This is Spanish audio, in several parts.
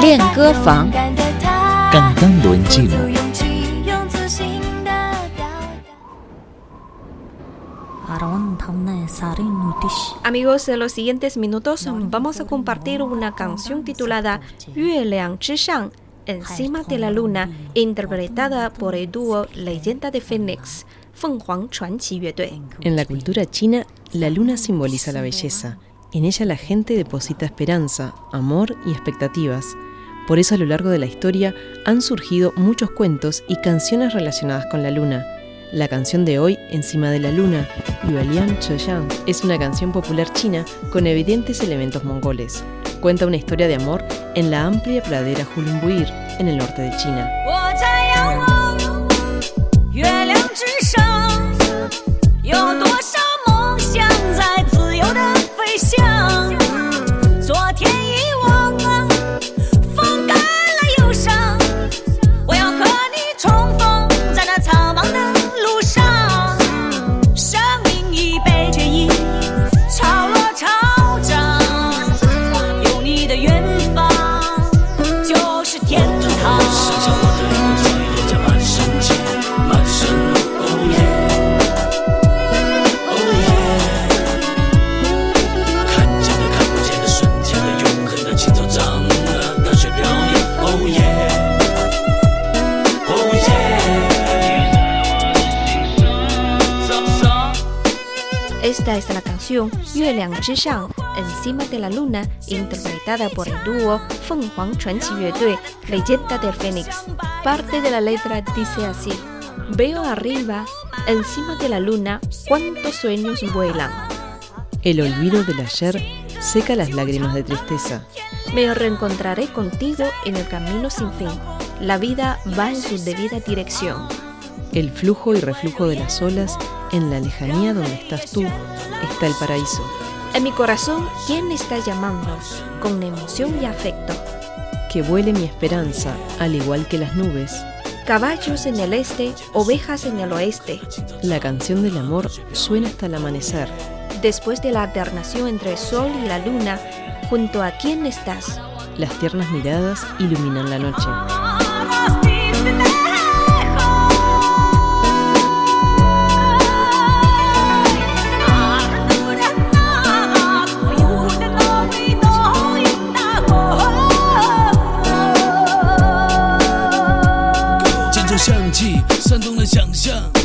练歌房，cantando en chino。 Amigos, en los siguientes minutos vamos a compartir una canción titulada 月亮之上 Encima de la Luna, interpretada por el dúo Leyenda de Phoenix, 凤凰传奇乐队。 En la cultura china, la luna simboliza la belleza. En ella la gente deposita esperanza, amor y expectativas. Por eso a lo largo de la historia han surgido muchos cuentos y canciones relacionadas con la luna. La canción de hoy, Encima de la Luna, Yuelian Cheyang, es una canción popular china con evidentes elementos mongoles. Cuenta una historia de amor en la amplia pradera Hulunbuir, en el norte de China. Esta es la canción Yue Liang Zhi Shang, Encima de la Luna, interpretada por el dúo Feng Huang Chuanqi Yue Leyenda del Fénix. Parte de la letra dice así: Veo arriba, encima de la luna, cuántos sueños vuelan. El olvido del ayer seca las lágrimas de tristeza. Me reencontraré contigo en el camino sin fin. La vida va en su debida dirección. El flujo y reflujo de las olas en la lejanía donde estás tú, está el paraíso. En mi corazón, ¿quién está llamando? Con emoción y afecto. Que vuele mi esperanza, al igual que las nubes. Caballos en el este, ovejas en el oeste. La canción del amor suena hasta el amanecer. Después de la alternación entre el sol y la luna, junto a quién estás. Las tiernas miradas iluminan la noche.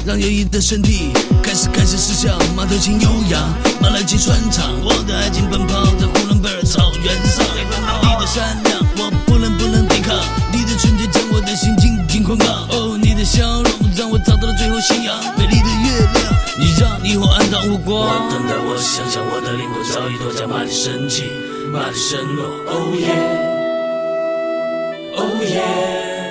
让友谊的身体开始开始思想，马头琴悠扬，马来琴穿肠，我的爱情奔跑在呼伦贝尔草原上。你的善良，我不能不能抵抗，你的纯洁将我的心紧紧捆绑。哦，你的笑容让我找到了最后信仰，美丽的月亮，你让霓虹暗淡无光。我等待，我想象，我的灵魂早已躲在马里升起，马里升落。Oh yeah，Oh yeah。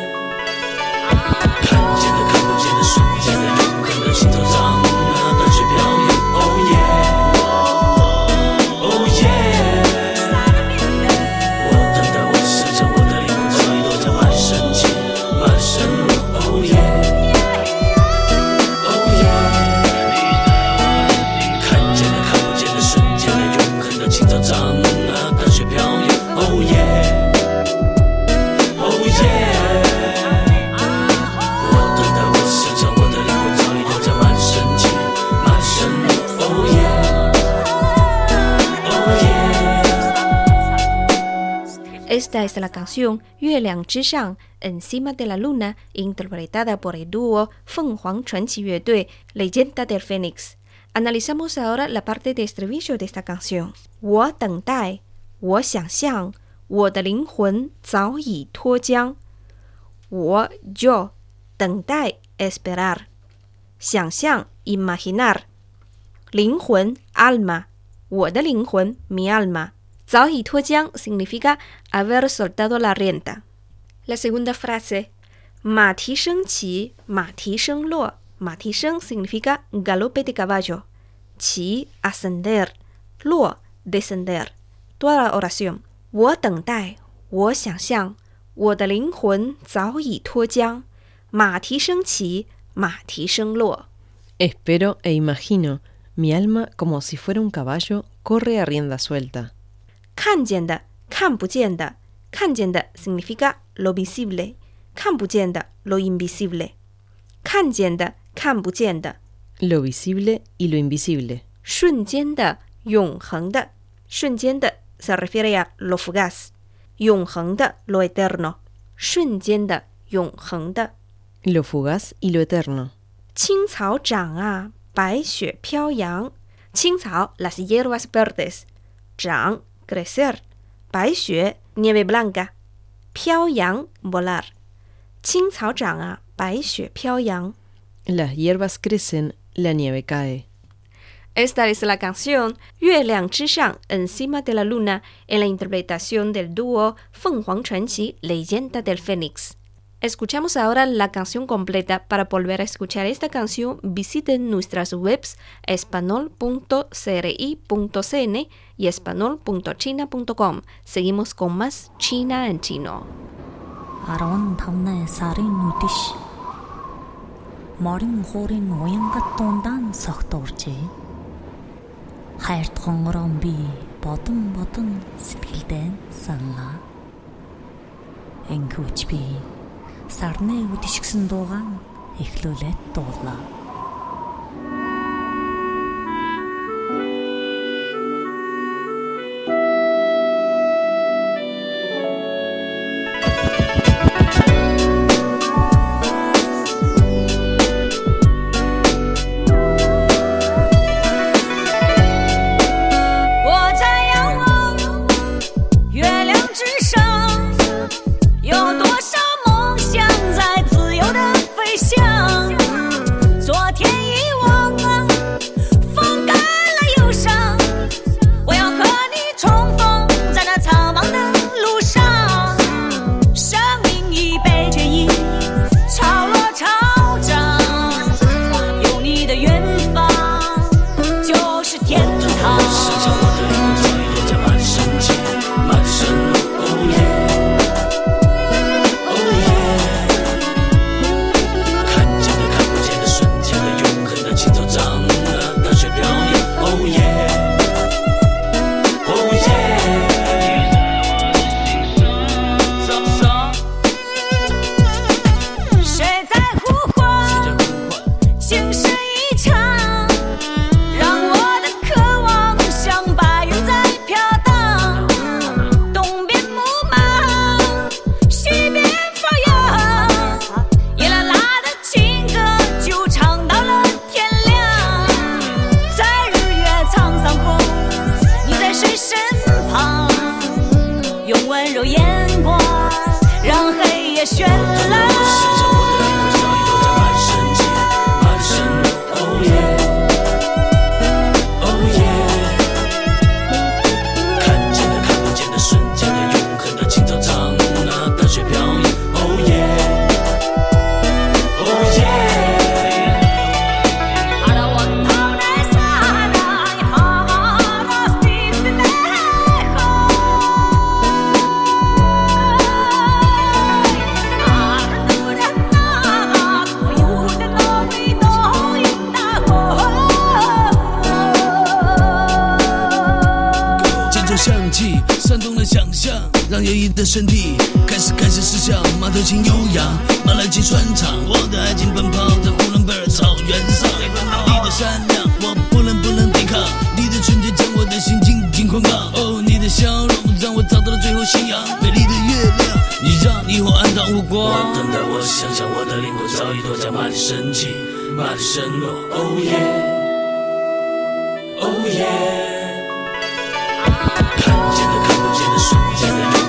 恒的青草长啊，淡水飘零。Oh yeah，Oh yeah。我等待，我想象，我的灵魂早已躲在满身气，满身落。Oh yeah，Oh yeah。 Esta es la canción 月亮之上 Encima de la Luna, interpretada por el dúo 凤凰传奇乐队 Leyenda del Fénix. Analizamos ahora la parte de estribillo de esta canción. 我等待，我想象，我的灵魂早已脱缰。我 yo 等待 esperar，想象 imaginar，灵魂 alma，我的灵魂 mi alma。早已脱缰 significa haber soltado la rienda. La segunda frase, 马蹄声起，马蹄声落。 马蹄声 significa galope de caballo. 起 ascender, 落 descender. Toda la oración. 我等待，我想象，我的灵魂早已脱缰。马蹄声起，马蹄声落。 Espero e imagino, mi alma como si fuera un caballo corre a rienda suelta. 看见的、看不见的。看见的 significa lo visible，看不见的 lo invisible。看见的、 看不见的。 Lo visible y lo invisible. 瞬间的、永恒的。瞬间的 se refiere a lo fugaz，永恒的 lo eterno。瞬间的、永恒的。 Lo fugaz y lo eterno. 青草长啊，白雪飘扬。青草 las hierbas verdes，长 crecer，白雪 nieve blanca，飘扬 volar。青草长啊，白雪飘扬。 las hierbas crecen, la nieve cae. Esta es la canción Yue Liang Zhishan encima de la luna en la interpretación del dúo Feng Huang Chenqi Leyenda del Fénix. Escuchamos ahora la canción completa. Para volver a escuchar esta canción, visiten nuestras webs espanol.cri.cn y espanol.china.com. Seguimos con más China en chino. 15 сарын үдэш морин хуурын уянгат дундаан согтуурчээ. Хайрт хонгорон би бодон бодон сэтгэлдээ саналаа. Энхүүч би сарны үдэшгсэн дуугаан эхлүүлээд дуулаа. “煽动了想象，让摇曳的身体开始开始思想。马头琴悠扬，马来琴穿肠，我的爱情奔跑在呼伦贝尔草原上。你的善良，我不能不能抵抗，你的纯洁将我的心紧紧捆绑。哦，你的笑容让我找到了最后信仰。美丽的月亮，你让霓虹暗淡无光。我等待，我想象，我的灵魂早已落在满身气，满身落。哦耶，哦耶。看不见的，看不见的，瞬间的。